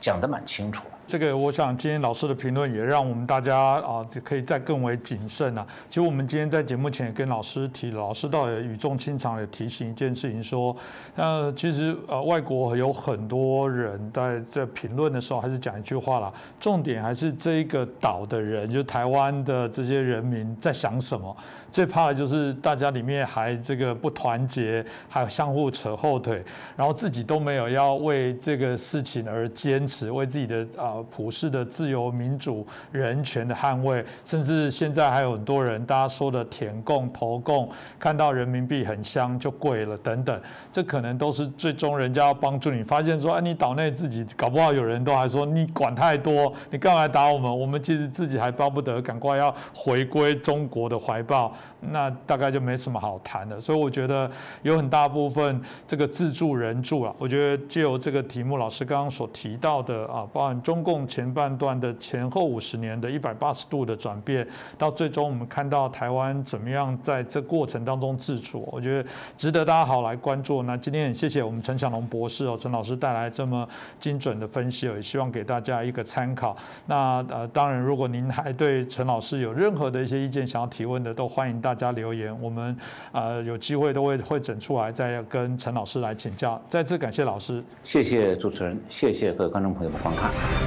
讲得蛮清楚。这个我想今天老师的评论也让我们大家啊可以再更为谨慎啊。其实我们今天在节目前也跟老师提，老师倒也语重心长的提醒一件事情，说，呃，其实呃外国有很多人在在评论的时候还是讲一句话啦，重点还是这一个岛的人，就台湾的这些人民在想什么。最怕的就是大家里面还这个不团结，还有相互扯后腿，然后自己都没有要为这个事情而坚持，为自己的啊普世的自由民主人权的捍卫，甚至现在还有很多人，大家说的填供投供，看到人民币很香就贵了等等，这可能都是最终人家要帮助你发现说，哎，你岛内自己搞不好有人都还说你管太多，你干嘛打我们？我们其实自己还巴不得赶快要回归中国的怀抱。那大概就没什么好谈的，所以我觉得有很大部分这个自助人助啊，我觉得借由这个题目，老师刚刚所提到的啊，包含中共前半段的前后五十年的一百八十度的转变，到最终我们看到台湾怎么样在这过程当中自处，我觉得值得大家好来关注。那今天也谢谢我们陈小龙博士哦，陈老师带来这么精准的分析，也希望给大家一个参考。那呃，当然如果您还对陈老师有任何的一些意见想要提问的，都欢迎大。家留言，我们呃有机会都会会整出来，再跟陈老师来请教。再次感谢老师，谢谢主持人，谢谢各位观众朋友的观看。